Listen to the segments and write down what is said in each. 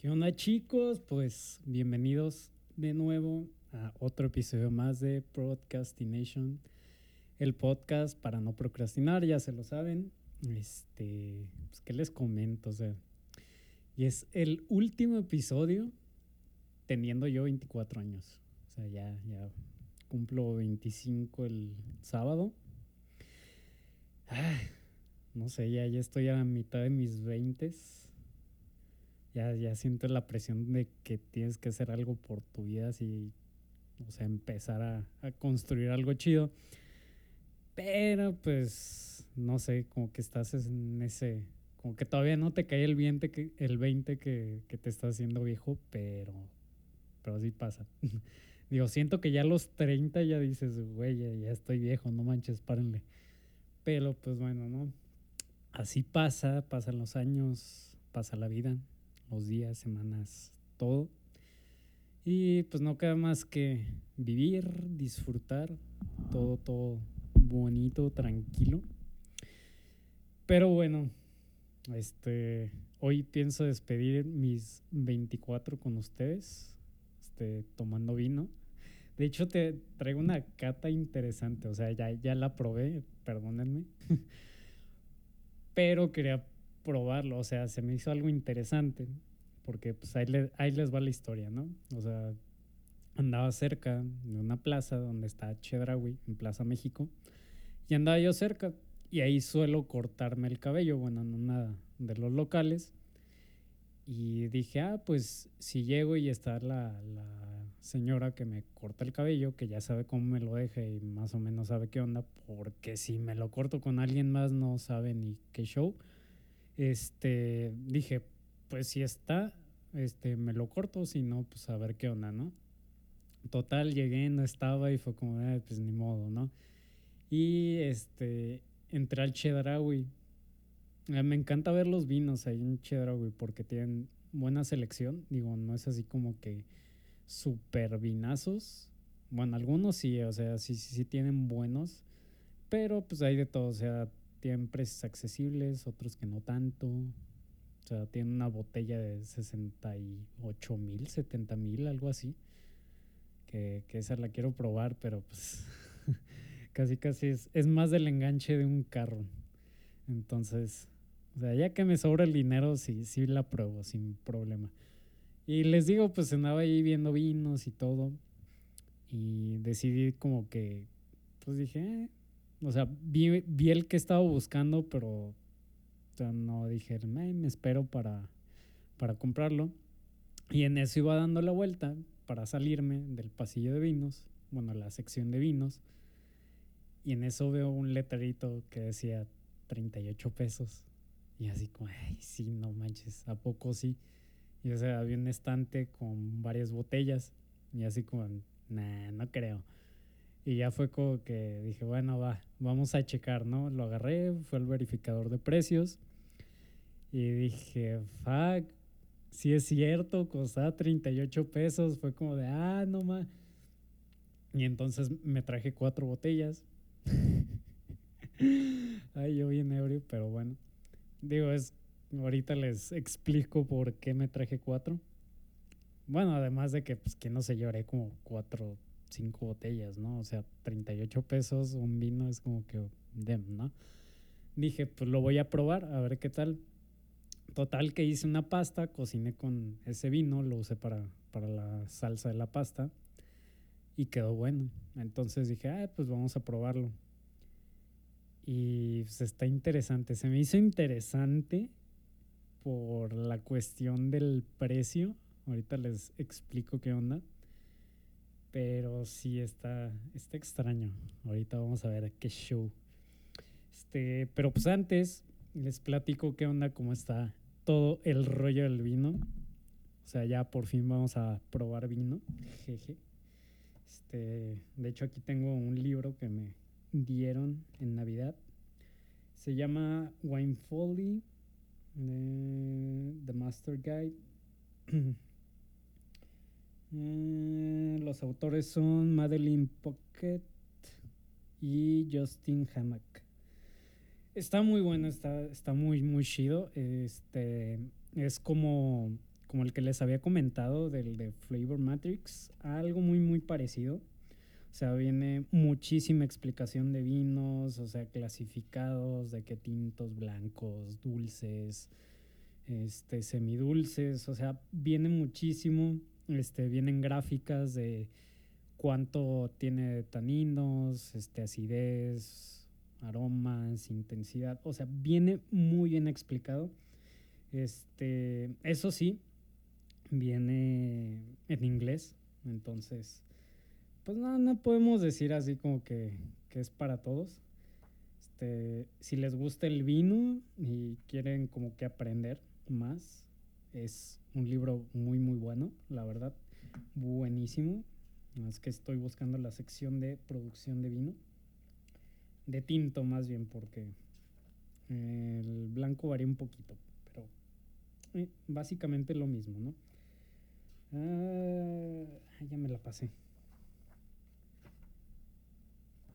¿Qué onda chicos? Pues bienvenidos de nuevo a otro episodio más de Procrastination, el podcast para no procrastinar, ya se lo saben. Este, pues qué les comento, o sea, y es el último episodio teniendo yo 24 años. O sea, ya ya cumplo 25 el sábado. no sé, ya, ya estoy a mitad de mis 20 ya, ya siento la presión de que tienes que hacer algo por tu vida, así, o sea, empezar a, a construir algo chido. Pero pues, no sé, como que estás en ese, como que todavía no te cae el 20 que, el 20 que, que te está haciendo viejo, pero, pero sí pasa. Digo, siento que ya a los 30 ya dices, güey, ya, ya, estoy viejo, no manches, párenle. Pero pues bueno, ¿no? Así pasa, pasan los años, pasa la vida los días, semanas, todo. Y pues no queda más que vivir, disfrutar, todo, todo bonito, tranquilo. Pero bueno, este, hoy pienso despedir mis 24 con ustedes, este, tomando vino. De hecho, te traigo una cata interesante, o sea, ya, ya la probé, perdónenme. Pero quería probarlo, o sea, se me hizo algo interesante, porque pues ahí, ahí les va la historia, ¿no? O sea, andaba cerca de una plaza donde está Chedraui, en Plaza México, y andaba yo cerca, y ahí suelo cortarme el cabello, bueno, en una de los locales, y dije, ah, pues si llego y está la, la señora que me corta el cabello, que ya sabe cómo me lo deja y más o menos sabe qué onda, porque si me lo corto con alguien más no sabe ni qué show este, dije, pues si está, este, me lo corto, si no, pues a ver qué onda, ¿no? Total, llegué, no estaba y fue como, pues ni modo, ¿no? Y este, entré al Chedraui. Eh, me encanta ver los vinos ahí en Chedraui porque tienen buena selección. Digo, no es así como que super vinazos. Bueno, algunos sí, o sea, sí, sí, sí tienen buenos. Pero pues hay de todo, o sea, tienen precios accesibles, otros que no tanto. O sea, tienen una botella de 68 mil, 70 mil, algo así. Que, que, esa la quiero probar, pero pues casi casi es, es más del enganche de un carro. Entonces, o sea, ya que me sobra el dinero, sí, sí la pruebo sin problema. Y les digo, pues andaba ahí viendo vinos y todo. Y decidí como que, pues dije, eh, o sea, vi, vi, el que estaba buscando, pero no dije, me espero para, para comprarlo. Y en eso iba dando la vuelta para salirme del pasillo de vinos, bueno, la sección de vinos. Y en eso veo un letrerito que decía 38 pesos. Y así como, ay, sí, no manches, ¿a poco sí? Y o sea, había un estante con varias botellas. Y así como, nah, no creo. Y ya fue como que dije, bueno, va, vamos a checar, ¿no? Lo agarré, fue el verificador de precios. Y dije, fuck, si es cierto, costaba 38 pesos. Fue como de, ah, no más. Y entonces me traje cuatro botellas. Ay, yo bien ebrio, pero bueno. Digo, es, ahorita les explico por qué me traje cuatro. Bueno, además de que, pues, que no sé, lloré como cuatro cinco botellas, ¿no? O sea, 38 pesos un vino es como que dem, ¿no? Dije, pues lo voy a probar, a ver qué tal. Total que hice una pasta, cociné con ese vino, lo usé para, para la salsa de la pasta y quedó bueno. Entonces dije, ah, pues vamos a probarlo. Y pues está interesante, se me hizo interesante por la cuestión del precio. Ahorita les explico qué onda. Pero sí está, está extraño. Ahorita vamos a ver qué show. Este, pero pues antes les platico qué onda, cómo está todo el rollo del vino. O sea, ya por fin vamos a probar vino. Jeje. Este, de hecho aquí tengo un libro que me dieron en Navidad. Se llama Wine Folly, The Master Guide. Eh, los autores son Madeline Pocket y Justin Hammack. Está muy bueno, está, está muy, muy chido. Este, es como, como el que les había comentado del de Flavor Matrix, algo muy, muy parecido. O sea, viene muchísima explicación de vinos, o sea, clasificados, de qué tintos, blancos, dulces, este, semidulces, o sea, viene muchísimo, este, vienen gráficas de cuánto tiene taninos, este, acidez, aromas, intensidad, o sea, viene muy bien explicado. Este, eso sí, viene en inglés, entonces, pues no, no podemos decir así como que, que es para todos. Este, si les gusta el vino y quieren como que aprender más, es un libro muy muy bueno, la verdad, buenísimo. Es que estoy buscando la sección de producción de vino, de tinto más bien, porque el blanco varía un poquito, pero eh, básicamente lo mismo, ¿no? Ah, ya me la pasé.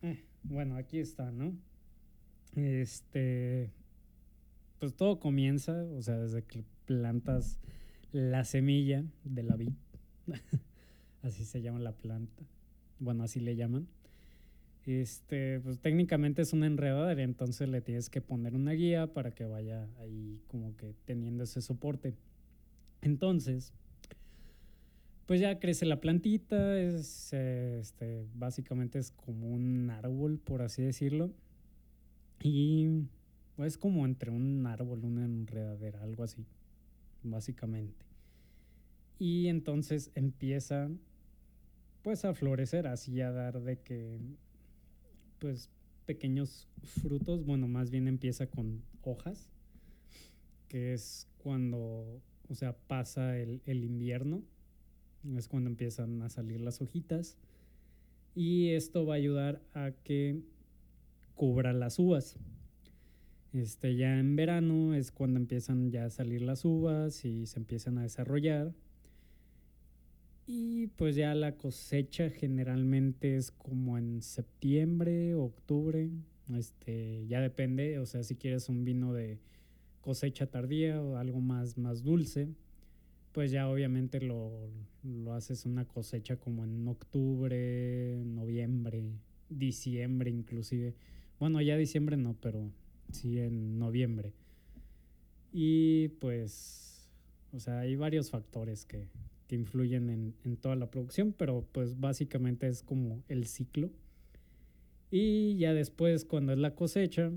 Eh, bueno, aquí está, ¿no? Este, pues todo comienza, o sea, desde que plantas la semilla de la vid, así se llama la planta, bueno, así le llaman. Este, pues técnicamente es una enredadera, entonces le tienes que poner una guía para que vaya ahí como que teniendo ese soporte. Entonces, pues ya crece la plantita, es, este, básicamente es como un árbol, por así decirlo. Y es como entre un árbol, una enredadera, algo así, básicamente. Y entonces empieza pues a florecer, así a dar de que pues pequeños frutos, bueno, más bien empieza con hojas, que es cuando, o sea, pasa el, el invierno es cuando empiezan a salir las hojitas. Y esto va a ayudar a que cubra las uvas. Este, ya en verano es cuando empiezan ya a salir las uvas y se empiezan a desarrollar. Y pues ya la cosecha generalmente es como en septiembre, octubre. Este, ya depende, o sea, si quieres un vino de cosecha tardía o algo más, más dulce, pues ya obviamente lo, lo haces una cosecha como en octubre, noviembre, diciembre inclusive. Bueno, ya diciembre no, pero sí en noviembre. Y pues, o sea, hay varios factores que, que influyen en, en, toda la producción, pero pues básicamente es como el ciclo. Y ya después, cuando es la cosecha,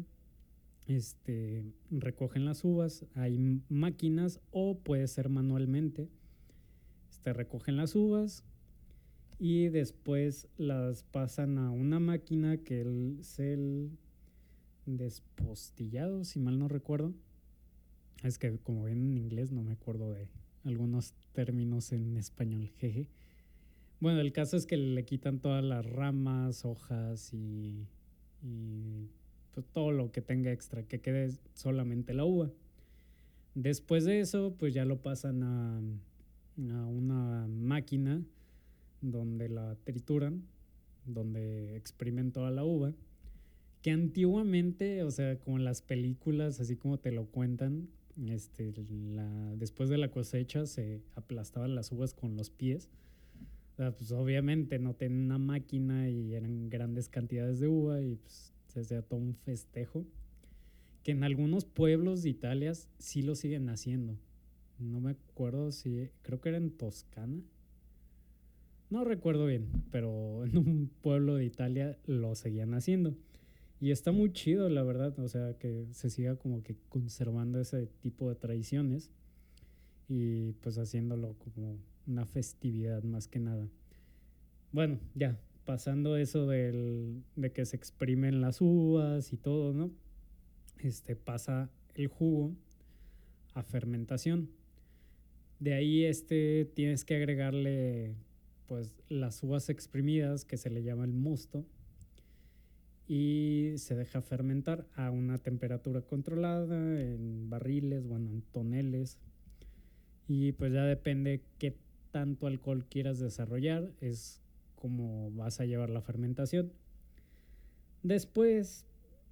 este, recogen las uvas, hay máquinas o puede ser manualmente. Este, recogen las uvas y después las pasan a una máquina que es el despostillado, si mal no recuerdo. Es que como ven en inglés no me acuerdo de algunos términos en español, jeje. Bueno, el caso es que le quitan todas las ramas, hojas y, pues, todo lo que tenga extra, que quede solamente la uva. Después de eso, pues ya lo pasan a, a una máquina donde la trituran, donde exprimen toda la uva, que antiguamente, o sea, como las películas, así como te lo cuentan, este, la, después de la cosecha se aplastaban las uvas con los pies. pues obviamente no tenían una máquina y eran grandes cantidades de uva y pues se hacía todo un festejo, que en algunos pueblos de Italia sí lo siguen haciendo. No me acuerdo si, creo que era en Toscana. No recuerdo bien, pero en un pueblo de Italia lo seguían haciendo. Y está muy chido, la verdad, o sea, que se siga como que conservando ese tipo de tradiciones y pues haciéndolo como una festividad más que nada. Bueno, ya, pasando eso del, de que se exprimen las uvas y todo, ¿no? Este pasa el jugo a fermentación. De ahí este tienes que agregarle pues las uvas exprimidas que se le llama el mosto y se deja fermentar a una temperatura controlada en barriles, bueno, en toneles. Y pues ya depende qué tanto alcohol quieras desarrollar, es cómo vas a llevar la fermentación. Después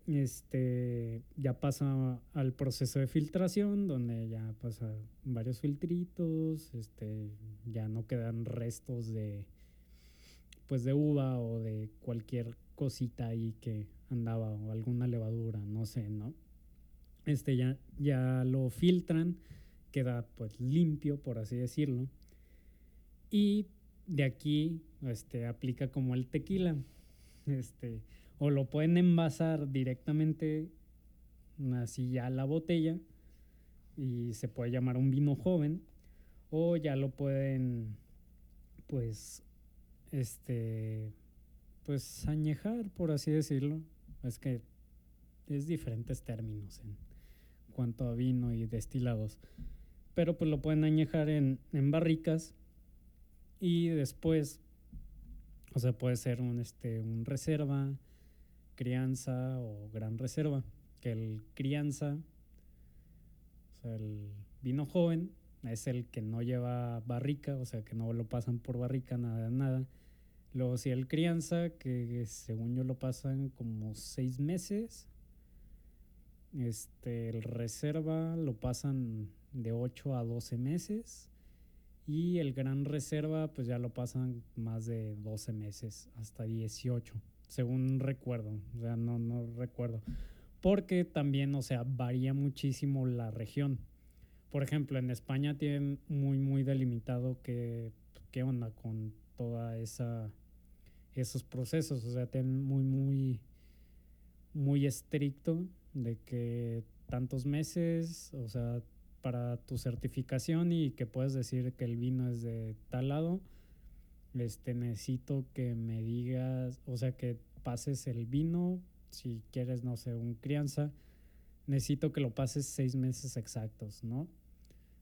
este, ya pasa al proceso de filtración, donde ya pasa varios filtritos, este, ya no quedan restos de, pues de uva o de cualquier cosita ahí que andaba o alguna levadura, no sé, ¿no? Este ya, ya lo filtran, queda pues limpio, por así decirlo. Y de aquí este, aplica como el tequila. Este, o lo pueden envasar directamente así ya la botella y se puede llamar un vino joven o ya lo pueden pues este pues añejar por así decirlo es que es diferentes términos en cuanto a vino y destilados pero pues lo pueden añejar en, en barricas y después o sea puede ser un este un reserva crianza o gran reserva, que el crianza, o sea, el vino joven, es el que no lleva barrica, o sea, que no lo pasan por barrica, nada, nada. Luego, si el crianza, que según yo lo pasan como seis meses, este, el reserva lo pasan de 8 a 12 meses. Y el gran reserva, pues ya lo pasan más de 12 meses, hasta 18 según recuerdo, o sea, no, no recuerdo. Porque también, o sea, varía muchísimo la región. Por ejemplo, en España tienen muy, muy delimitado qué, qué onda con toda esa esos procesos, o sea, tienen muy, muy, muy estricto de que tantos meses, o sea, para tu certificación y que puedes decir que el vino es de tal lado, este, necesito que me digas, o sea, que pases el vino, si quieres, no sé, un crianza, necesito que lo pases seis meses exactos, ¿no?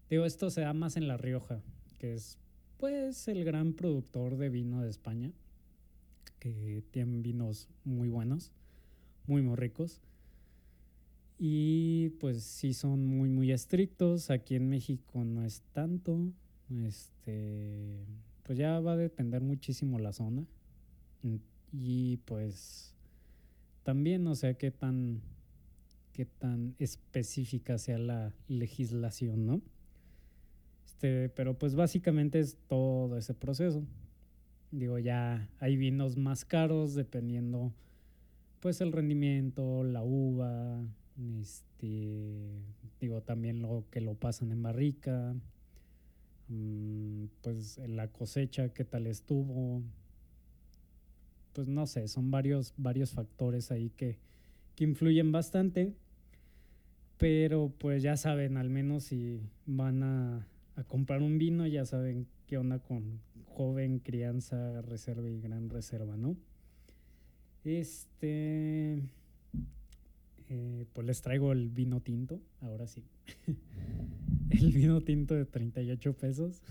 Digo, esto se da más en La Rioja, que es, pues, el gran productor de vino de España, que tienen vinos muy buenos, muy, muy ricos. Y pues sí son muy, muy estrictos. Aquí en México no es tanto. Este, pues ya va a depender muchísimo la zona. Y pues también, o sea, qué tan, qué tan específica sea la legislación, ¿no? Este, pero pues básicamente es todo ese proceso. Digo, ya hay vinos más caros dependiendo pues el rendimiento, la uva, este, digo también lo que lo pasan en barrica, Mm, pues la cosecha, qué tal estuvo. Pues no sé, son varios, varios factores ahí que, que influyen bastante. Pero pues ya saben, al menos si van a, a comprar un vino, ya saben qué onda con joven, crianza, reserva y gran reserva, ¿no? Este, eh, pues les traigo el vino tinto, ahora sí. el vino tinto de 38 pesos.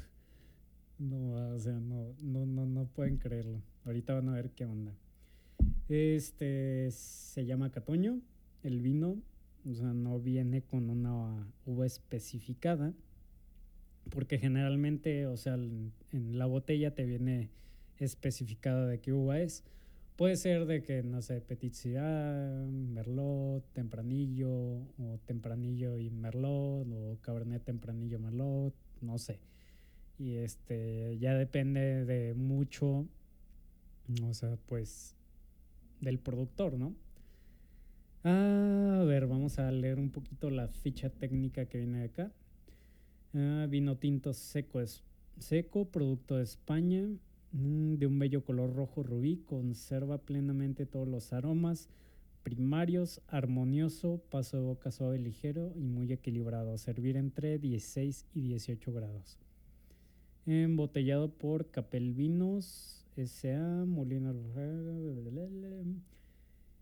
No, o sea, no, no, no, no pueden creerlo. Ahorita van a ver qué onda. Este se llama Catoño, el vino. O sea, no viene con una uva especificada. Porque generalmente, o sea, en la botella te viene especificada de qué uva es. Puede ser de que, no sé, Petit Merlot, Tempranillo, o Tempranillo y Merlot, o Cabernet Tempranillo Merlot, no sé. Y este, ya depende de mucho, o sea, pues, del productor, ¿no? A ver, vamos a leer un poquito la ficha técnica que viene de acá. Ah, vino tinto seco seco, producto de España, Mm, de un bello color rojo rubí, conserva plenamente todos los aromas primarios, armonioso, paso de boca suave, ligero y muy equilibrado. Servir entre 16 y 18 grados. Embotellado por Capel Vinos S.A. Molina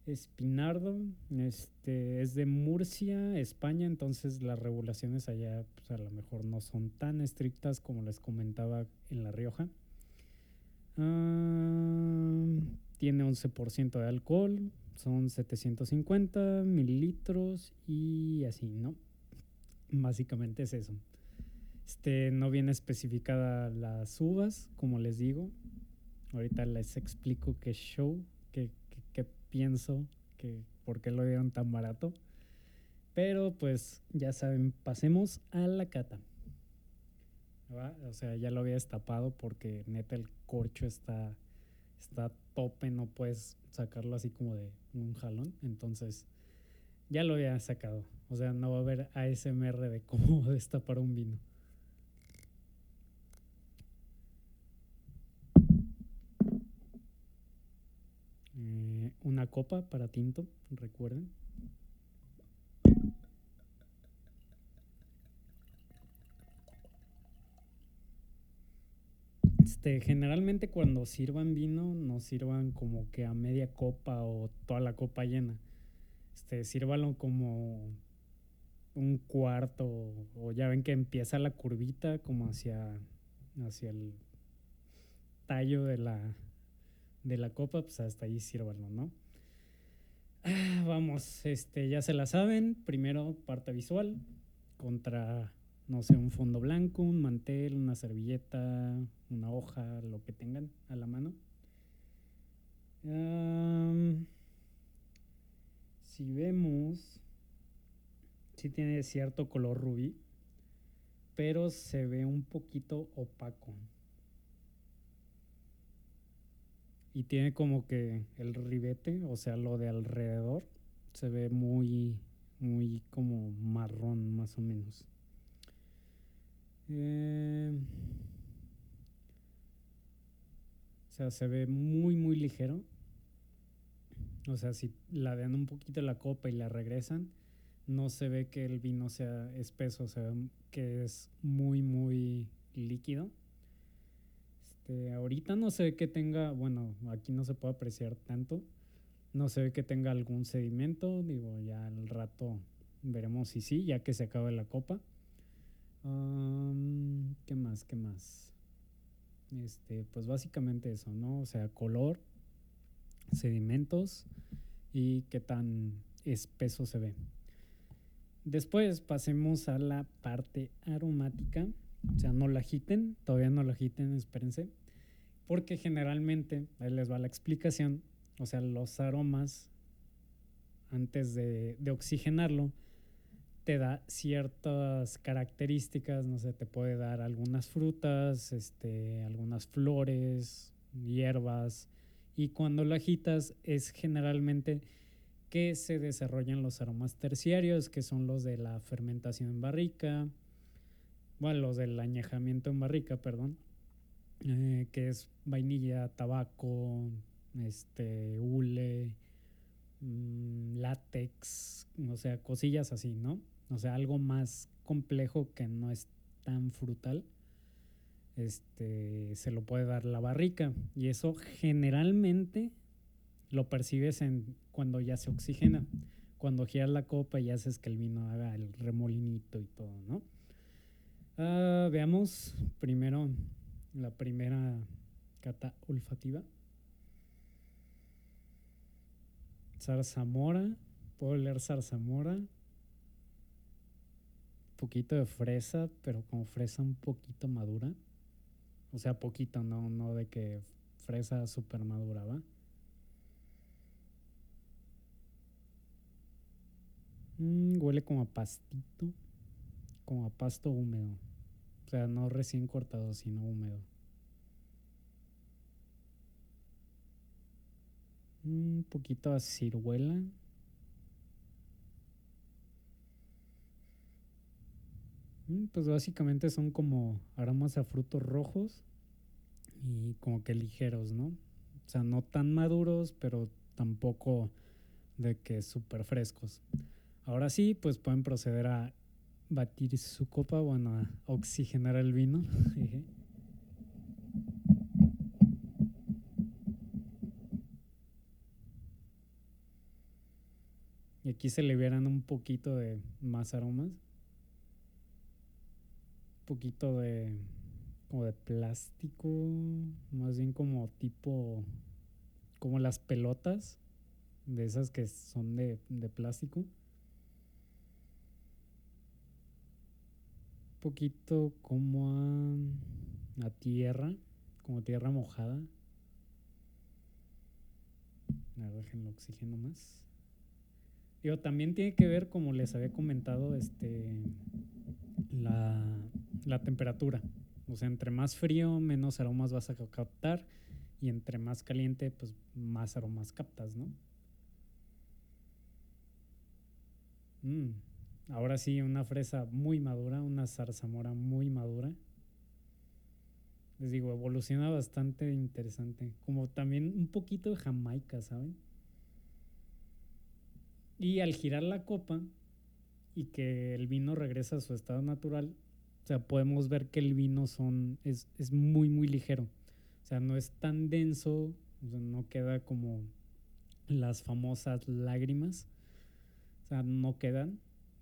Espinardo. Este es de Murcia, España, entonces las regulaciones allá pues, a lo mejor no son tan estrictas como les comentaba en La Rioja. Ah, tiene 11% de alcohol, son 750 mililitros y así, ¿no? Básicamente es eso. Este, no viene especificada las uvas, como les digo. Ahorita les explico qué show, pienso, qué, por qué lo dieron tan barato. Pero pues ya saben, pasemos a la cata. O sea, ya lo había destapado porque neta el corcho está, está tope, no puedes sacarlo así como de un jalón. Entonces, ya lo había sacado. O sea, no va a haber ASMR de cómo destapar un vino. Eh, una copa para tinto, recuerden. Este, generalmente cuando sirvan vino, no sirvan como que a media copa o toda la copa llena. Este, sírvalo como un cuarto o ya ven que empieza la curvita como hacia, hacia el tallo de la, de la copa, pues hasta ahí sírvalo, ¿no? Ah, vamos, este, ya se la saben. Primero parte visual contra, no sé, un fondo blanco, un mantel, una servilleta, una hoja, lo que tengan a la mano. si vemos, si tiene cierto color rubí, pero se ve un poquito opaco. Y tiene como que el ribete, o sea, lo de alrededor, se ve muy, muy como marrón más o menos. Eh, o sea, se ve muy, muy ligero. O sea, si la dan un poquito la copa y la regresan, no se ve que el vino sea espeso, o sea, que es muy, muy líquido. Este, ahorita no se ve que tenga, bueno, aquí no se puede apreciar tanto, no se ve que tenga algún sedimento, digo, ya al rato veremos si sí, ya que se acabe la copa. ¿Qué más? ¿Qué más? Este, pues básicamente eso, ¿no? O sea, color, sedimentos y qué tan espeso se ve. Después pasemos a la parte aromática. O sea, no la agiten, todavía no la agiten, espérense. Porque generalmente, ahí les va la explicación, o sea, los aromas, antes de, de oxigenarlo, te da ciertas características, no sé, te puede dar algunas frutas, este, algunas flores, hierbas, y cuando lo agitas es generalmente que se desarrollan los aromas terciarios, que son los de la fermentación en barrica, bueno, los del añejamiento en barrica, perdón, eh, que es vainilla, tabaco, este, hule, mm, látex, o sea, cosillas así, ¿no? O sea, algo más complejo que no es tan frutal, este, se lo puede dar la barrica. Y eso generalmente lo percibes en, cuando ya se oxigena. Cuando giras la copa y haces que el vino haga el remolinito y todo, ¿no? Ah, veamos primero la primera cata olfativa. Zarzamora. Puedo leer zarzamora poquito de fresa, pero con fresa un poquito madura. O sea, poquito, no, no de que fresa súper madura, ¿va? Mm, huele como a pastito, como a pasto húmedo. Sea, no recién cortado, sino húmedo. Un poquito a ciruela. Mm, pues básicamente son como aromas a frutos rojos y como que ligeros, ¿no? O sea, no tan maduros, pero tampoco de que súper frescos. Ahora sí, pues pueden proceder a batir su copa, bueno, a oxigenar el vino. y aquí se le vieran un poquito de más aromas poquito de como de plástico, más bien como tipo como las pelotas de esas que son de, de plástico. Poquito como a, a tierra, como tierra mojada. A ver, déjenlo oxígeno más. Digo, también tiene que ver, como les había comentado, este, la, la temperatura. O sea, entre más frío, menos aromas vas a captar. Y entre más caliente, pues más aromas captas, ¿no? Mm, ahora sí, una fresa muy madura, una zarzamora muy madura. Les digo, evoluciona bastante interesante. Como también un poquito de Jamaica, ¿saben? Y al girar la copa y que el vino regresa a su estado natural, o sea, podemos ver que el vino son, es, es muy, muy ligero. O sea, no es tan denso, no queda como las famosas lágrimas. O sea, no quedan.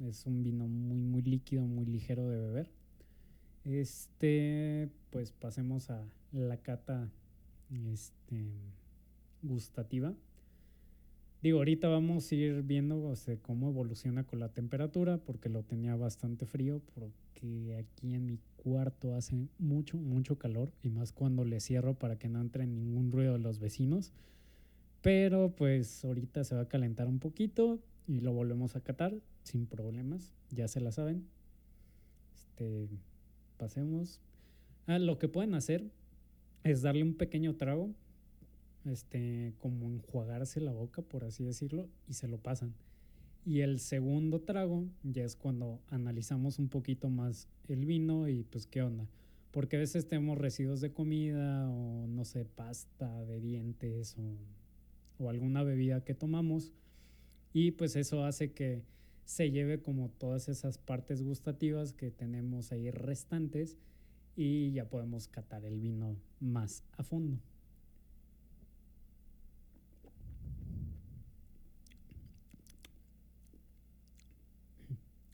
Es un vino muy, muy líquido, muy ligero de beber. Este, pues pasemos a la cata este, gustativa. Digo, ahorita vamos a ir viendo cómo evoluciona con la temperatura, porque lo tenía bastante frío, porque aquí en mi cuarto hace mucho, mucho calor, y más cuando le cierro para que no entre ningún ruido de los vecinos. Pero pues ahorita se va a calentar un poquito y lo volvemos a catar sin problemas, ya se la saben. Este, pasemos. Ah, lo que pueden hacer es darle un pequeño trago este, como enjuagarse la boca, por así decirlo, y se lo pasan. Y el segundo trago ya es cuando analizamos un poquito más el vino y pues qué onda. Porque a veces tenemos residuos de comida o no sé, pasta de dientes o, o alguna bebida que tomamos. Y pues eso hace que se lleve como todas esas partes gustativas que tenemos ahí restantes y ya podemos catar el vino más a fondo.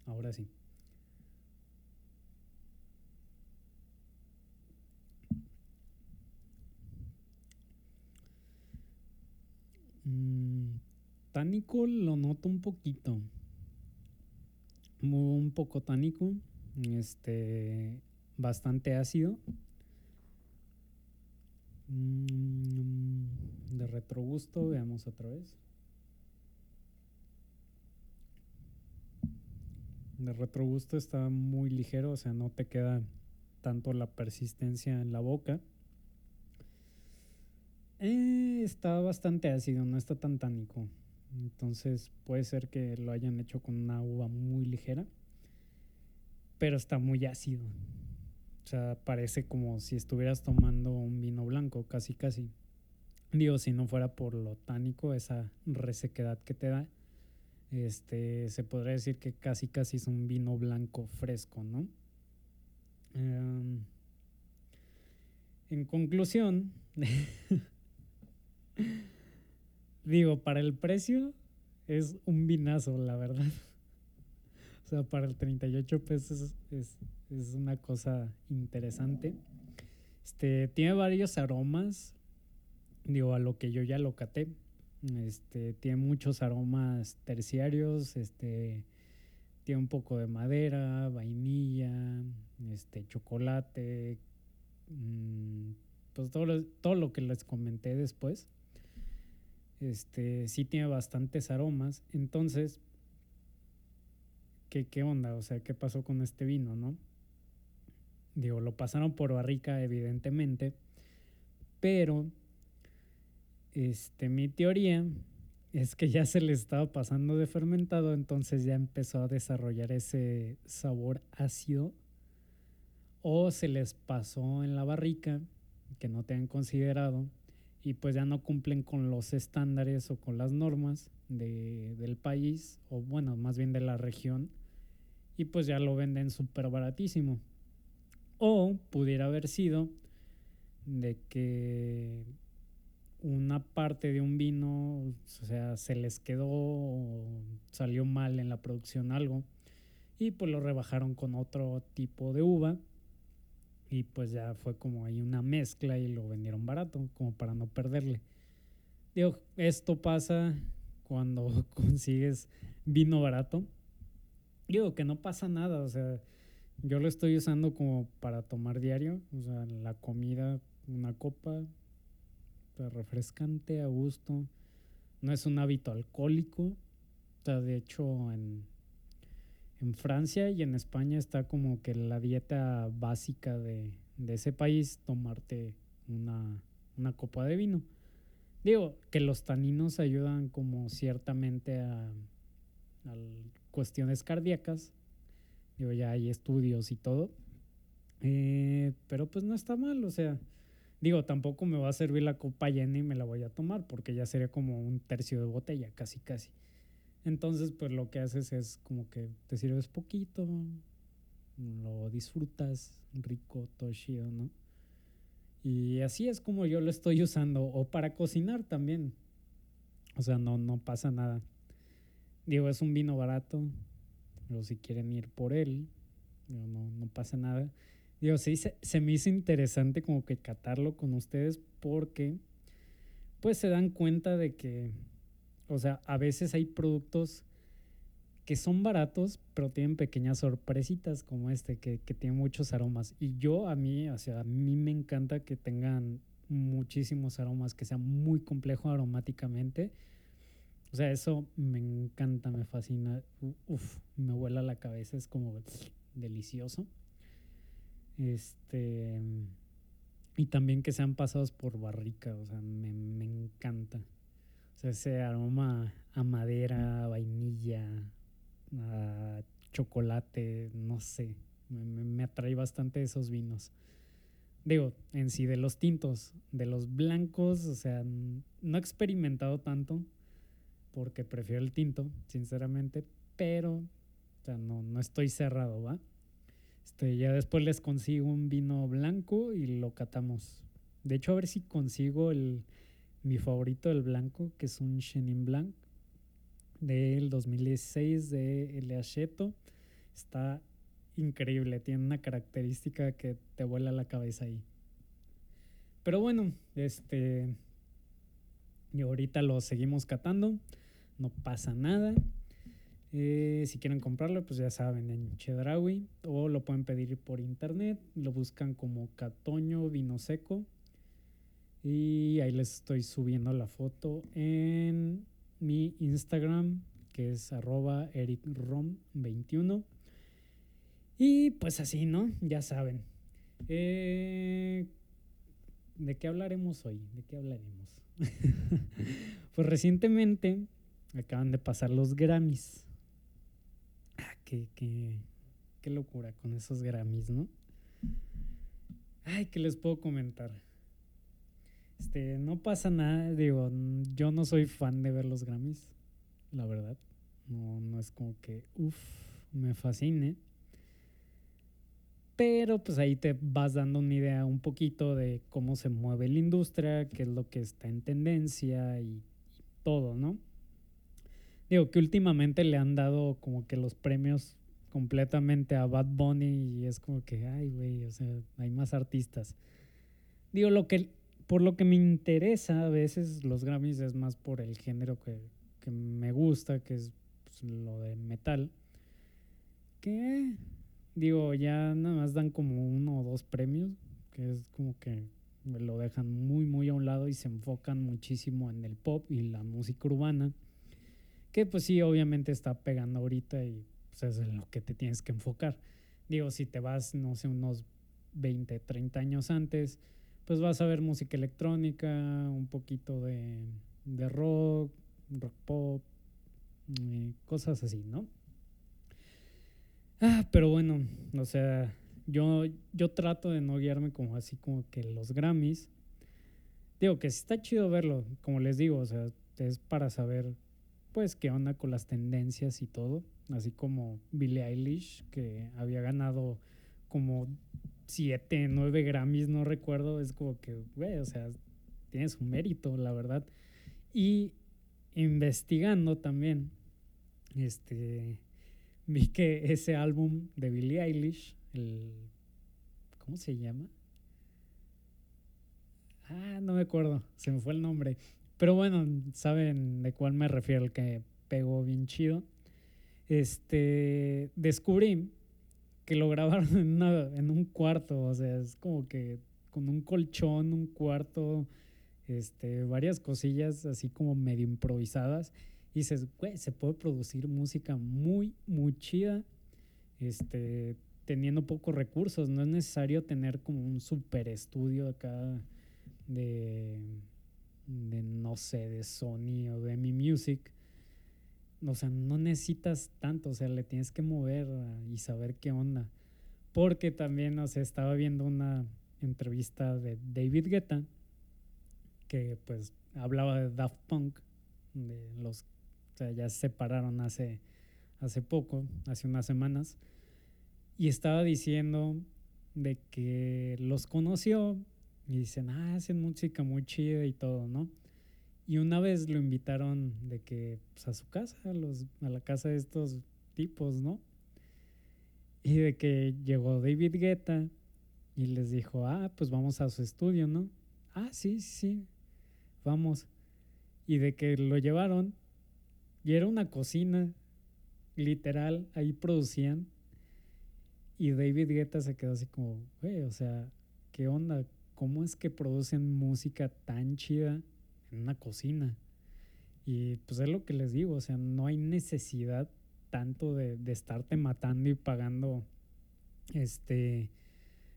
Ahora sí. Mm, tánico lo noto un poquito. Un poco tánico. Este. Bastante ácido. Mm, de retrogusto, veamos otra vez. de retrogusto está muy ligero, o sea, no te queda tanto la persistencia en la boca. Eh, está bastante ácido, no está tan tánico. Entonces puede ser que lo hayan hecho con una uva muy ligera, pero está muy ácido. O sea, parece como si estuvieras tomando un vino blanco, casi casi. Digo, si no fuera por lo tánico, esa resequedad que te da, este, se podría decir que casi casi es un vino blanco fresco, ¿no? Em, en conclusión, digo, para el precio es un vinazo, la verdad. O sea, para el 38 pesos es, es una cosa interesante. Este, tiene varios aromas, digo, a lo que yo ya lo caté. Este, tiene muchos aromas terciarios, este, tiene un poco de madera, vainilla, este, chocolate, mm, pues todo lo, todo lo que les comenté después. Este, sí tiene bastantes aromas. Entonces, ¿qué, ¿qué onda? O sea, ¿qué pasó con este vino, no? Digo, lo pasaron por barrica, evidentemente, pero este, mi teoría es que ya se le estaba pasando de fermentado, entonces ya empezó a desarrollar ese sabor ácido. O se les pasó en la barrica, que no te han considerado, y pues ya no cumplen con los estándares o con las normas del país, o bueno, más bien de la región, y pues ya lo venden súper baratísimo. O pudiera haber sido de que una parte de un vino, o sea, se les quedó, salió mal en la producción algo, y pues lo rebajaron con otro tipo de uva, y pues ya fue como ahí una mezcla y lo vendieron barato, como para no perderle. Digo, esto pasa cuando consigues vino barato. Digo que no pasa nada, o sea, yo lo estoy usando como para tomar diario, o sea, la comida, una copa, refrescante, a gusto. No es un hábito alcohólico. sea, de hecho, en, en Francia y en España está como que la dieta básica de, de ese país, tomarte una, una copa de vino. Digo, que los taninos ayudan como ciertamente a, cuestiones cardíacas. Digo, ya hay estudios y todo. Eh, pero pues no está mal, o sea, digo, tampoco me va a servir la copa llena y me la voy a tomar, porque ya sería como un tercio de botella, casi, casi. Entonces, pues lo que haces es como que te sirves poquito, lo disfrutas rico, todo chido, ¿no? Y así es como yo lo estoy usando, o para cocinar también. O sea, no, no pasa nada. Digo, es un vino barato, pero si quieren ir por él, no, no pasa nada. Digo, sí, se, se, me hizo interesante como que catarlo con ustedes porque pues se dan cuenta de que, o sea, a veces hay productos que son baratos, pero tienen pequeñas sorpresitas como este, que, que tiene muchos aromas. Y yo a mí, o sea, a mí me encanta que tengan muchísimos aromas, que sea muy complejo aromáticamente. O sea, eso me encanta, me fascina. Uf, me vuela la cabeza, es como delicioso. Este. Y también que sean pasados por barrica, o sea, me, me encanta. O sea, ese aroma a madera, vainilla, a chocolate, no sé. Me, me, atrae bastante esos vinos. Digo, en sí, de los tintos, de los blancos, o sea, no he experimentado tanto porque prefiero el tinto, sinceramente, pero o sea, no, no estoy cerrado, ¿va? Este, ya después les consigo un vino blanco y lo catamos. De hecho, a ver si consigo el, mi favorito del blanco, que es un Chenin Blanc del 2016 de El Acheto. Está increíble, tiene una característica que te vuela la cabeza ahí. Pero bueno, este y ahorita lo seguimos catando, no pasa nada. Eh, si quieren comprarlo, pues ya saben, en Chedraui o lo pueden pedir por internet. Lo buscan como Catoño Vino Seco. Y ahí les estoy subiendo la foto en mi Instagram, que es arroba ericrom21. Y pues así, ¿no? Ya saben. Eh, ¿De qué hablaremos hoy? ¿De qué hablaremos? pues recientemente acaban de pasar los Grammys qué, qué, qué locura con esos Grammys, ¿no? Ay, ¿qué les puedo comentar? Este, no pasa nada, digo, yo no soy fan de ver los Grammys, la verdad. No, no es como que, uff, me fascine. Pero pues ahí te vas dando una idea un poquito de cómo se mueve la industria, qué es lo que está en tendencia y, y todo, ¿no? Digo que últimamente le han dado como que los premios completamente a Bad Bunny y es como que, ay, güey, o sea, hay más artistas. Digo, lo que, por lo que me interesa a veces los Grammys es más por el género que, que me gusta, que es pues, lo de metal. Que, digo, ya nada más dan como uno o dos premios, que es como que lo dejan muy, muy a un lado y se enfocan muchísimo en el pop y la música urbana que pues sí, obviamente está pegando ahorita y pues es en lo que te tienes que enfocar. Digo, si te vas, no sé, unos 20, 30 años antes, pues vas a ver música electrónica, un poquito de, de rock, rock pop, eh, cosas así, ¿no? Ah, pero bueno, o sea, yo, yo trato de no guiarme como así como que los Grammys. Digo que está chido verlo, como les digo, o sea, es para saber pues qué onda con las tendencias y todo, así como Billie Eilish, que había ganado como siete, nueve Grammys, no recuerdo, es como que, güey, o sea, tiene su mérito, la verdad. Y investigando también, este, vi que ese álbum de Billie Eilish, el, ¿cómo se llama? Ah, no me acuerdo, se me fue el nombre. Pero bueno, saben de cuál me refiero, el que pegó bien chido. Este, descubrí que lo grabaron en, en un cuarto, o sea, es como que con un colchón, un cuarto, este, varias cosillas así como medio improvisadas. dices, güey, se puede producir música muy, muy chida, este, teniendo pocos recursos. No es necesario tener como un super estudio acá de, de no sé, de Sony o de Mi Music. O sea, no necesitas tanto, o sea, le tienes que mover y saber qué onda. Porque también, o sea, estaba viendo una entrevista de David Guetta que pues hablaba de Daft Punk, de los, o sea, ya se separaron hace, hace poco, hace unas semanas, y estaba diciendo de que los conoció y dicen, ah, hacen música muy chida y todo, ¿no? Y una vez lo invitaron de que, pues a su casa, a, los, a la casa de estos tipos, ¿no? Y de que llegó David Guetta y les dijo, ah, pues vamos a su estudio, ¿no? Ah, sí, sí, vamos. Y de que lo llevaron y era una cocina, literal, ahí producían. Y David Guetta se quedó así como, güey, o sea, ¿qué onda? ¿Cómo es que producen música tan chida en una cocina? Y pues es lo que les digo, o sea, no hay necesidad tanto de, de estarte matando y pagando este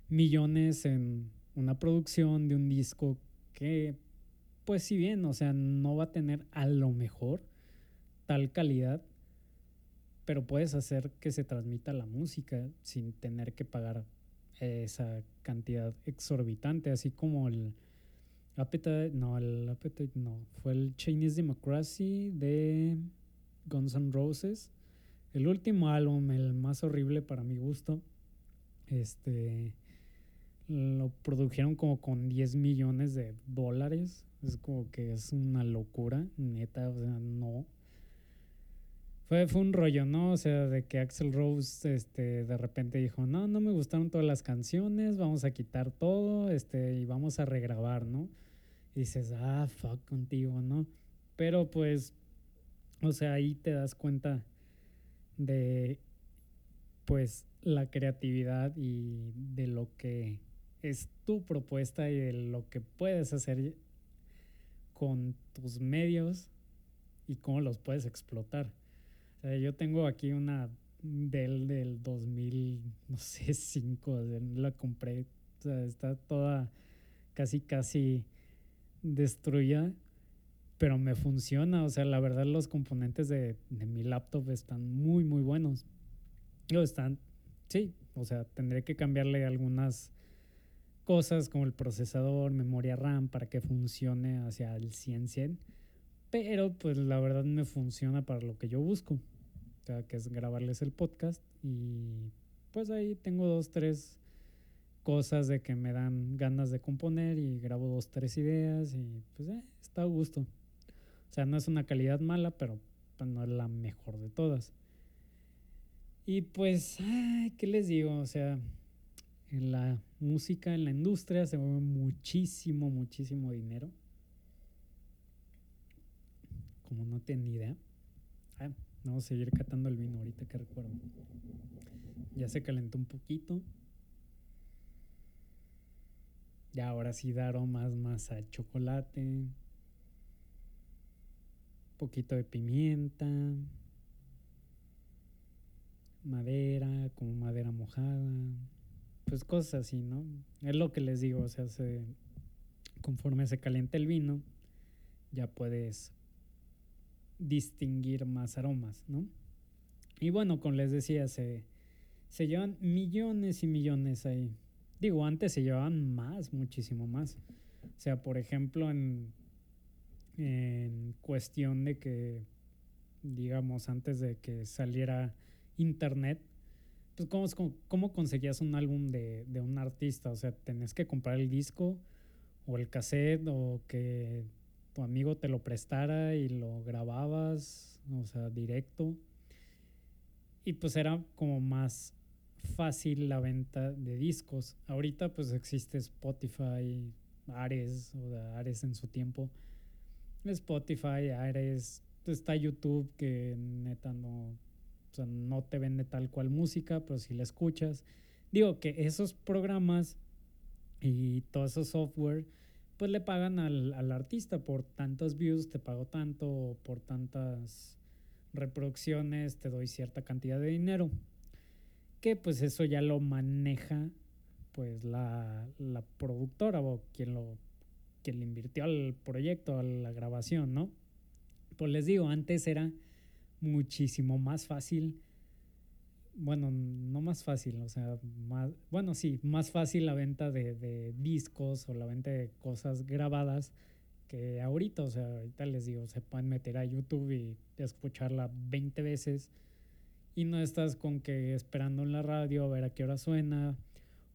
millones en una producción de un disco que pues si bien, o sea, no va a tener a lo mejor tal calidad, pero puedes hacer que se transmita la música sin tener que pagar esa cantidad exorbitante, así como el Appetite, no, el Appetite no, fue el Chinese Democracy de Guns N' Roses, el último álbum, el más horrible para mi gusto, este, lo produjeron como con 10 millones de dólares es como que es una locura, neta, o sea, no. Fue, fue un rollo, ¿no? O sea, de que Axel Rose este, de repente dijo, no, no me gustaron todas las canciones, vamos a quitar todo este, y vamos a regrabar, ¿no? Y dices, ah, fuck contigo, ¿no? Pero pues, o sea, ahí te das cuenta de, pues, la creatividad y de lo que es tu propuesta y de lo que puedes hacer con tus medios y cómo los puedes explotar. O sea, yo tengo aquí una Dell del 2000, no sé, 5, la compré, o sea, está toda casi, casi destruida, pero me funciona, o sea, la verdad los componentes de, de mi laptop están muy, muy buenos. Están, sí, o sea, tendré que cambiarle algunas cosas como el procesador, memoria RAM para que funcione hacia el 100-100. Pero pues la verdad me funciona para lo que yo busco. O sea, que es grabarles el podcast y pues ahí tengo dos, tres cosas de que me dan ganas de componer y grabo dos, tres ideas y pues eh, está a gusto. O sea, no es una calidad mala, pero pues, no es la mejor de todas. Y pues, ¿qué les digo? O sea, en la música, en la industria, se mueve muchísimo, muchísimo dinero. Como no tenía idea. Ah, vamos a seguir catando el vino ahorita que recuerdo. Ya se calentó un poquito. Ya ahora sí da aromas más a chocolate. Poquito de pimienta. Madera, como madera mojada pues cosas así, ¿no? Es lo que les digo, o sea, se, conforme se calienta el vino, ya puedes distinguir más aromas, ¿no? Y bueno, como les decía, se, se llevan millones y millones ahí. Digo, antes se llevaban más, muchísimo más. O sea, por ejemplo, en, en cuestión de que, digamos, antes de que saliera internet, pues ¿cómo, cómo conseguías un álbum de, de, un artista? O sea, tenés que comprar el disco o el cassette o que tu amigo te lo prestara y lo grababas, o sea, directo. Y pues era como más fácil la venta de discos. Ahorita pues existe Spotify, Ares, o Ares en su tiempo. Spotify, Ares, está YouTube que neta no o sea, no te vende tal cual música, pero si la escuchas. Digo que esos programas y todo ese software, pues le pagan al, al artista por tantos views, te pago tanto, por tantas reproducciones, te doy cierta cantidad de dinero. Que pues eso ya lo maneja pues la, la productora o quien lo quien le invirtió al proyecto, a la grabación, ¿no? Pues les digo, antes era muchísimo más fácil bueno, no más fácil, o sea, más, bueno, sí, más fácil la venta de, de, discos o la venta de cosas grabadas que ahorita, o sea, ahorita les digo, se pueden meter a YouTube y escucharla 20 veces y no estás con que esperando en la radio a ver a qué hora suena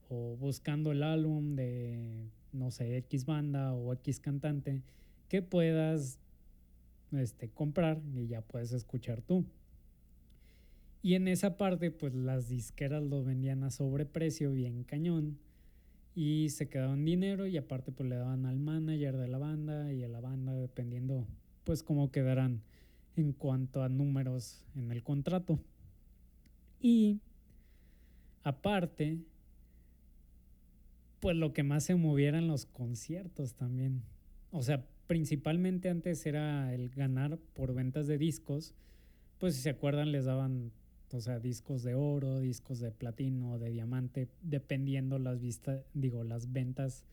o buscando el álbum de, no sé, X banda o X cantante que puedas este, comprar y ya puedes escuchar tú. Y en esa parte, pues las disqueras lo vendían a sobreprecio, bien cañón. Y se quedaban dinero y aparte pues le daban al manager de la banda y a la banda dependiendo pues cómo quedaran en cuanto a números en el contrato. Y aparte, pues lo que más se moviera en los conciertos también. O sea, principalmente antes era el ganar por ventas de discos. Pues si se acuerdan les daban o sea, discos de oro, discos de platino, de diamante, dependiendo las vistas, digo, las ventas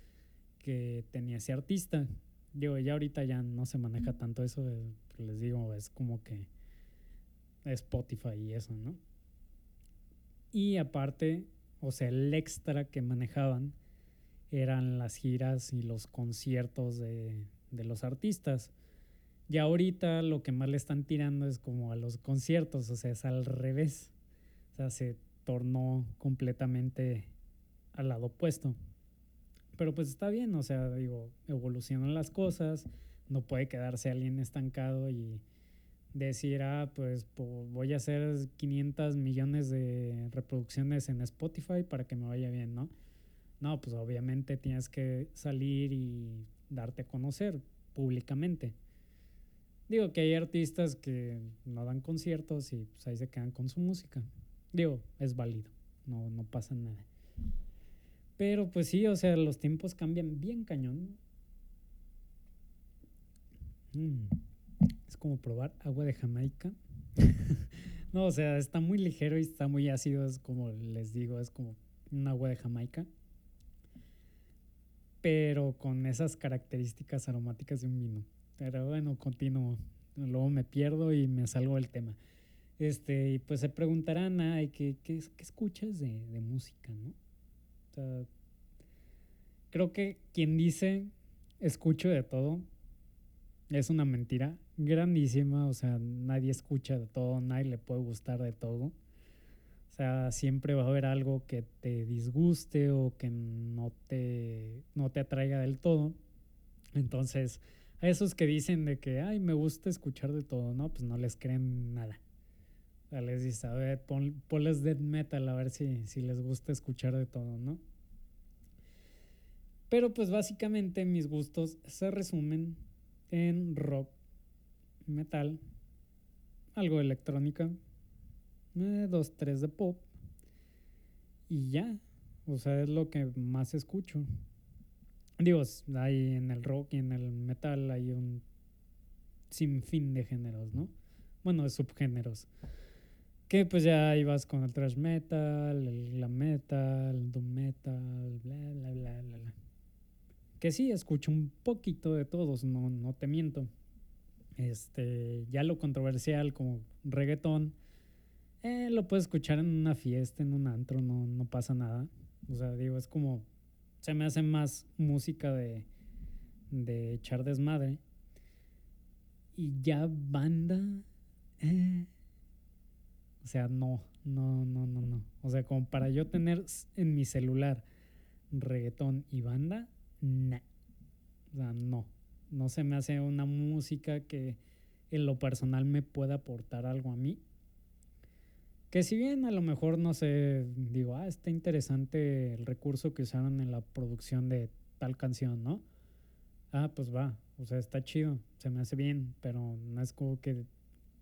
que tenía ese artista. Digo, ya ahorita ya no se maneja tanto eso, eh, les digo, es como que Spotify y eso, ¿no? Y aparte, o sea, el extra que manejaban eran las giras y los conciertos de, de los artistas. Y ahorita lo que más le están tirando es como a los conciertos, o sea, es al revés. O sea, se tornó completamente al lado opuesto. Pero pues está bien, o sea, digo, evolucionan las cosas, no puede quedarse alguien estancado y decir, ah, pues, voy a hacer 500 millones de reproducciones en Spotify para que me vaya bien, ¿no? No, pues obviamente tienes que salir y darte a conocer públicamente. Digo que hay artistas que no dan conciertos y pues ahí se quedan con su música. Digo, es válido, no, no pasa nada. Pero pues sí, o sea, los tiempos cambian bien cañón. Mm, es como probar agua de Jamaica. no, o sea, está muy ligero y está muy ácido, es como les digo, es como un agua de Jamaica. Pero con esas características aromáticas de un vino. Pero bueno, continúo. Luego me pierdo y me salgo del tema. Este, y pues se preguntarán, ay, ¿qué, qué, qué escuchas de, de, música, no? O sea, creo que quien dice escucho de todo es una mentira grandísima. O sea, nadie escucha de todo, nadie le puede gustar de todo. O sea, siempre va a haber algo que te disguste o que no te, no te atraiga del todo. Entonces, a esos que dicen de que, ay, me gusta escuchar de todo, ¿no? Pues no les creen nada. O sea, les dice, a ver, ponles death metal a ver si, si les gusta escuchar de todo, ¿no? Pero pues básicamente mis gustos se resumen en rock, metal, algo electrónica, eh, dos, tres de pop y ya. O sea, es lo que más escucho. Digo, hay en el rock y en el metal hay un sinfín de géneros, ¿no? Bueno, de subgéneros. Que pues ya ibas con el thrash metal, el glam metal, el doom metal, bla, bla, bla, bla, bla. Que sí, escucho un poquito de todos, no, no te miento. Este, ya lo controversial como reggaetón, eh, lo puedes escuchar en una fiesta, en un antro, no, no pasa nada. O sea, digo, es como se me hace más música de, de echar desmadre. Y ya banda. Eh, o sea, no, no, no, no, no. O sea, como para yo tener en mi celular reggaetón y banda, nah. O sea, no. No se me hace una música que en lo personal me pueda aportar algo a mí. Que si bien a lo mejor no sé, digo, ah, está interesante el recurso que usaron en la producción de tal canción, ¿no? Ah, pues va, o sea, está chido, se me hace bien, pero no es como que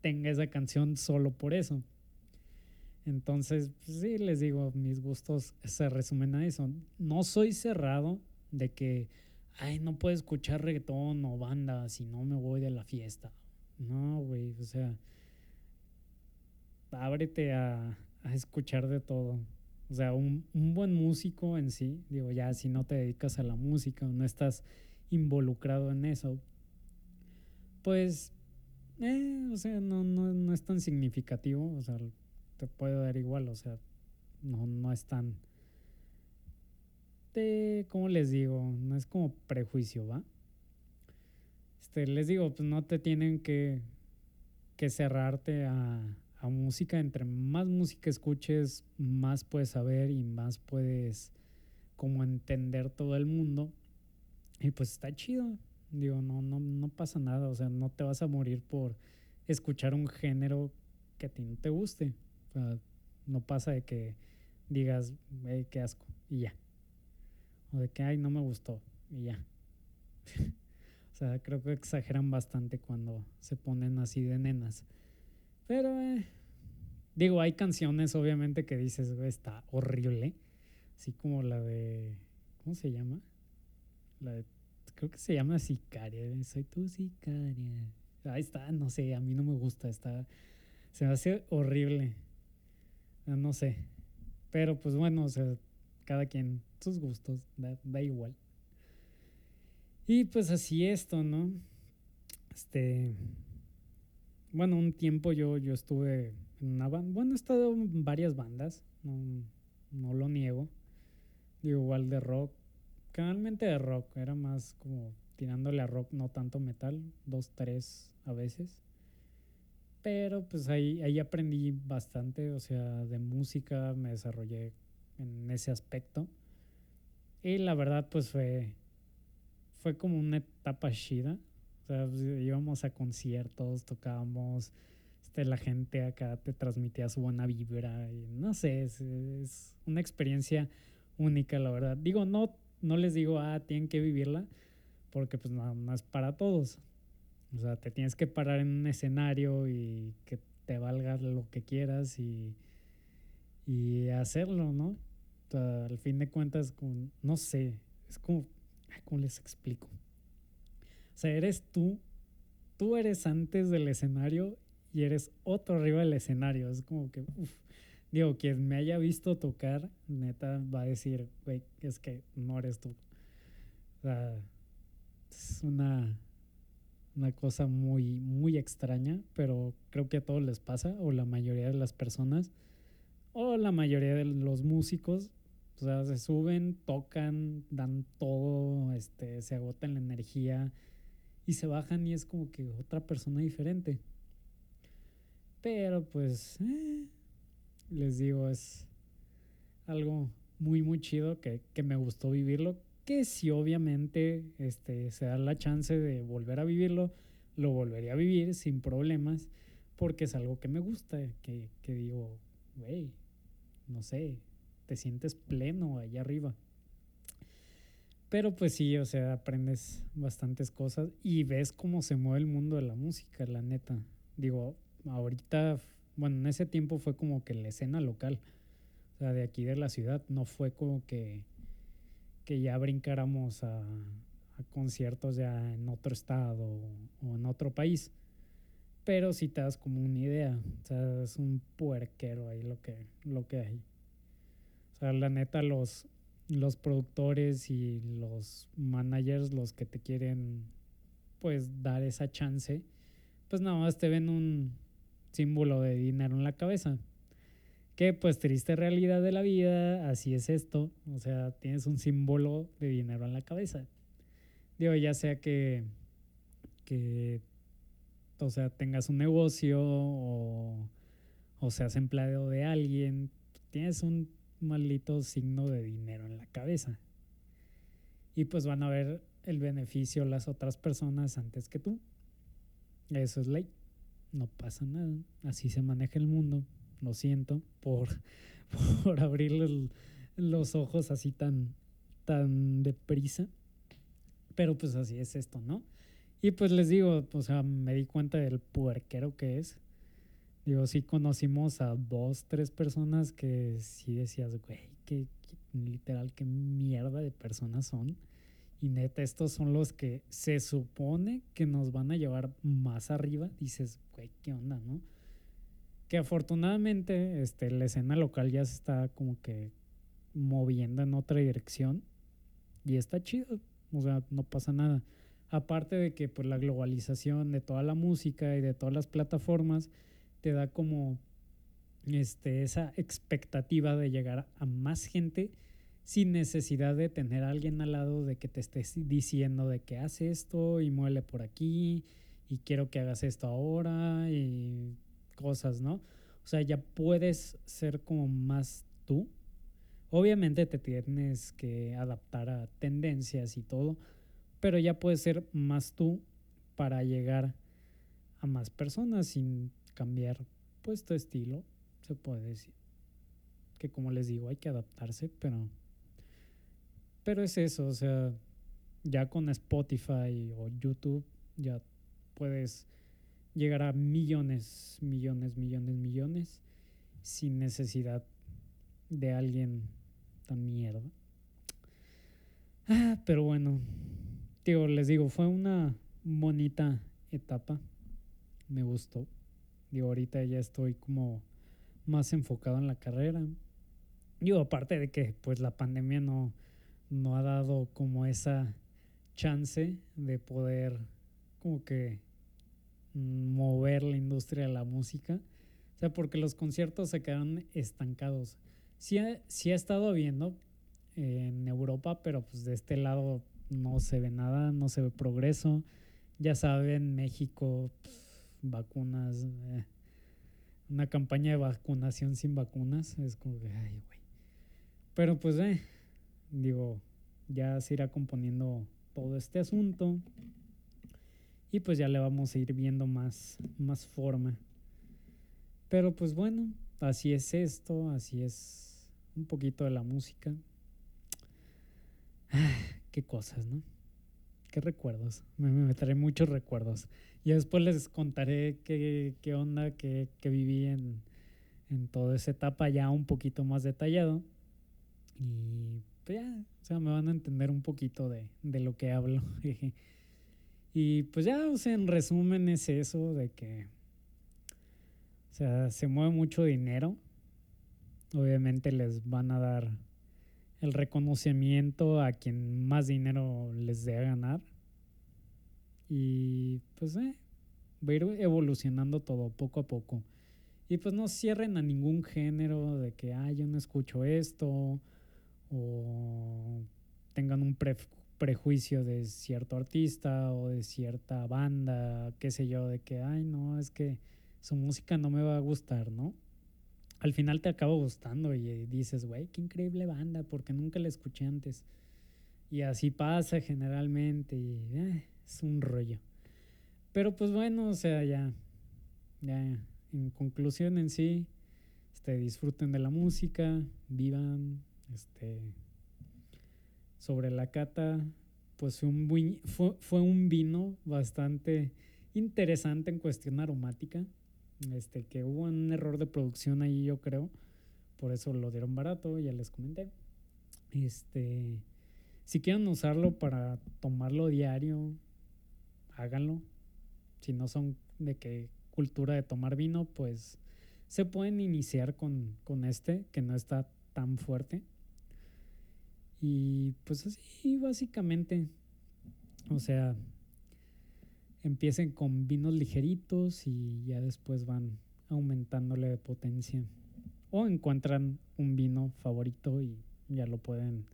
tenga esa canción solo por eso. Entonces, pues sí, les digo, mis gustos se resumen a eso. No soy cerrado de que, ay, no puedo escuchar reggaetón o banda si no me voy de la fiesta. No, güey, o sea, ábrete a, escuchar de todo. O sea, un, un, buen músico en sí, digo, ya si no te dedicas a la música o no estás involucrado en eso, pues, eh, o sea, no, no, no es tan significativo, o sea, te puede dar igual, o sea, no, no es tan ¿cómo les digo? No es como prejuicio, ¿va? Este, les digo, pues no te tienen que, que cerrarte a, a música. Entre más música escuches, más puedes saber y más puedes como entender todo el mundo. Y pues está chido. Digo, no, no, no pasa nada. O sea, no te vas a morir por escuchar un género que a ti no te guste. O sea, no pasa de que digas, hey, qué asco, y ya. O de que, ay, no me gustó. Y ya. o sea, creo que exageran bastante cuando se ponen así de nenas. Pero, eh, digo, hay canciones obviamente que dices, está horrible. Así como la de, ¿cómo se llama? La de, creo que se llama Sicaria. Soy tu sicaria. Ahí está, no sé, a mí no me gusta. Está, se me hace horrible. No sé. Pero pues bueno, o sea, cada quien sus gustos, da, igual. Y pues así esto, ¿no? Este, bueno, un tiempo yo, yo estuve en una banda, bueno, he estado en varias bandas, no, no lo niego. Igual de rock, generalmente de rock, era más como tirándole a rock, no tanto metal, dos, tres a veces. Pero pues ahí, ahí aprendí bastante, o sea, de música me desarrollé en ese aspecto. Y la verdad, pues fue, fue como una etapa chida. O sea, pues, íbamos a conciertos, tocábamos, este, la gente acá te transmitía su buena vibra. Y no sé, es, es una experiencia única, la verdad. Digo, no, no les digo, ah, tienen que vivirla, porque pues nada más para todos. O sea, te tienes que parar en un escenario y que te valga lo que quieras y, y hacerlo, ¿no? Al fin de cuentas, no sé, es como, ¿cómo les explico? O sea, eres tú, tú eres antes del escenario y eres otro arriba del escenario. Es como que, uff, digo, quien me haya visto tocar, neta, va a decir, güey, es que no eres tú. O sea, es una, una cosa muy, muy extraña, pero creo que a todos les pasa, o la mayoría de las personas, o la mayoría de los músicos, o sea, se suben, tocan, dan todo, este, se agotan la energía y se bajan y es como que otra persona diferente. Pero pues, eh, les digo, es algo muy, muy chido que, que, me gustó vivirlo. Que si obviamente este, se da la chance de volver a vivirlo, lo volvería a vivir sin problemas, porque es algo que me gusta, que, que digo, güey, no sé, te sientes pleno allá arriba. Pero pues sí, o sea, aprendes bastantes cosas y ves cómo se mueve el mundo de la música, la neta. Digo, ahorita, bueno, en ese tiempo fue como que la escena local, o sea, de aquí de la ciudad, no fue como que, que ya brincáramos a, conciertos ya en otro estado o en otro país. Pero si te das como una idea, o sea, es un puerquero ahí lo que, lo que hay. Sea, la neta, los, los productores y los managers, los que te quieren pues dar esa chance, pues nada más te ven un símbolo de dinero en la cabeza. Que pues triste realidad de la vida, así es esto. O sea, tienes un símbolo de dinero en la cabeza. Digo, ya sea que, que o sea, tengas un negocio o, o seas empleado de alguien, tienes un maldito signo de dinero en la cabeza. Y pues van a ver el beneficio las otras personas antes que tú. Eso es ley. No pasa nada. Así se maneja el mundo. Lo siento por, por abrir los ojos así tan, tan deprisa. Pero pues así es esto, ¿no? Y pues les digo, o sea, me di cuenta del puerquero que es Digo, sí conocimos a dos, tres personas que sí decías, güey, que, literal, qué mierda de personas son. Y neta, estos son los que se supone que nos van a llevar más arriba. Dices, güey, ¿qué onda, no? Que afortunadamente este, la escena local ya se está como que moviendo en otra dirección. Y está chido. O sea, no pasa nada. Aparte de que pues la globalización de toda la música y de todas las plataformas te da como este, esa expectativa de llegar a más gente sin necesidad de tener a alguien al lado de que te estés diciendo de que hace esto y muele por aquí y quiero que hagas esto ahora y cosas, ¿no? O sea, ya puedes ser como más tú. Obviamente te tienes que adaptar a tendencias y todo, pero ya puedes ser más tú para llegar a más personas sin cambiar pues tu estilo, se puede decir. Que como les digo, hay que adaptarse, pero pero es eso, o sea, ya con Spotify o YouTube ya puedes llegar a millones, millones, millones, millones sin necesidad de alguien tan mierda. Ah, pero bueno, digo, les digo, fue una bonita etapa. Me gustó. Digo, ahorita ya estoy como más enfocado en la carrera. Digo, aparte de que pues la pandemia no, no ha dado como esa chance de poder como que mover la industria de la música. O sea, porque los conciertos se quedaron estancados. Sí ha, sí ha estado habiendo en Europa, pero pues de este lado no se ve nada, no se ve progreso. Ya saben, México, vacunas, eh, una campaña de vacunación sin vacunas, es como que, ay, güey. Pero pues, digo, ya se irá componiendo todo este asunto y pues ya le vamos a ir viendo más, más forma. Pero pues bueno, así es esto, así es un poquito de la música. Ah, qué cosas, ¿no? Qué recuerdos. Me, me muchos recuerdos. Y después les contaré qué, qué onda que, que viví en, en toda esa etapa ya un poquito más detallado. Y pues ya, o sea, me van a entender un poquito de, de lo que hablo. y pues ya, o sea, en resumen es eso de que, o sea, se mueve mucho dinero. Obviamente les van a dar el reconocimiento a quien más dinero les dé a ganar. Y pues eh, va a ir evolucionando todo poco a poco. Y pues no cierren a ningún género de que, ah, yo no escucho esto o tengan un prejuicio de cierto artista o de cierta banda, qué sé yo, de que, ay, no, es que su música no me va a gustar, ¿no? Al final te acaba gustando y dices, güey, qué increíble banda, porque nunca la escuché antes. Y así pasa generalmente y eh, es un rollo. Pero pues bueno, o sea, ya, ya, en conclusión en sí, este, disfruten de la música, vivan, este, sobre la cata, pues fue un, fue un vino bastante interesante en cuestión aromática. Este, que hubo un error de producción ahí, yo creo. Por eso lo dieron barato, ya les comenté. Este, si quieren usarlo para tomarlo diario, háganlo. Si no son de que cultura de tomar vino, pues se pueden iniciar con, con este, que no está tan fuerte. Y pues así, básicamente. O sea, empiecen con vinos ligeritos y ya después van aumentándole de potencia. O encuentran un vino favorito y ya lo pueden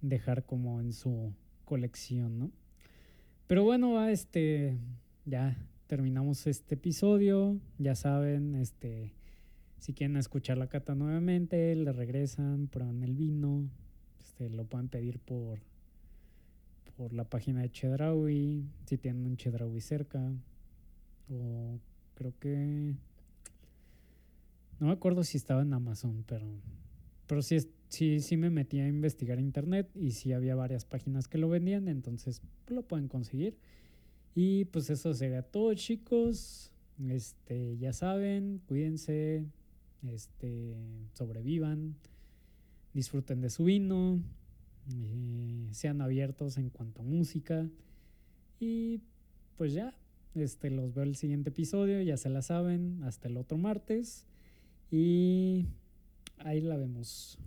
dejar como en su colección, ¿no? Pero bueno, este ya terminamos este episodio. Ya saben, este si quieren escuchar la cata nuevamente, le regresan, prueban el vino, este, lo pueden pedir por, por la página de Chedraui, si tienen un Chedraui cerca. O creo que... No me acuerdo si estaba en Amazon, pero, pero sí, sí, sí me metí a investigar internet y sí había varias páginas que lo vendían, entonces lo pueden conseguir. Y pues eso sería todo, chicos. Este, ya saben, cuídense, este, sobrevivan disfruten de su vino, eh, sean abiertos en cuanto a música. Y pues ya, este, los veo el siguiente episodio, ya se la saben, hasta el otro martes. Y ahí la vemos.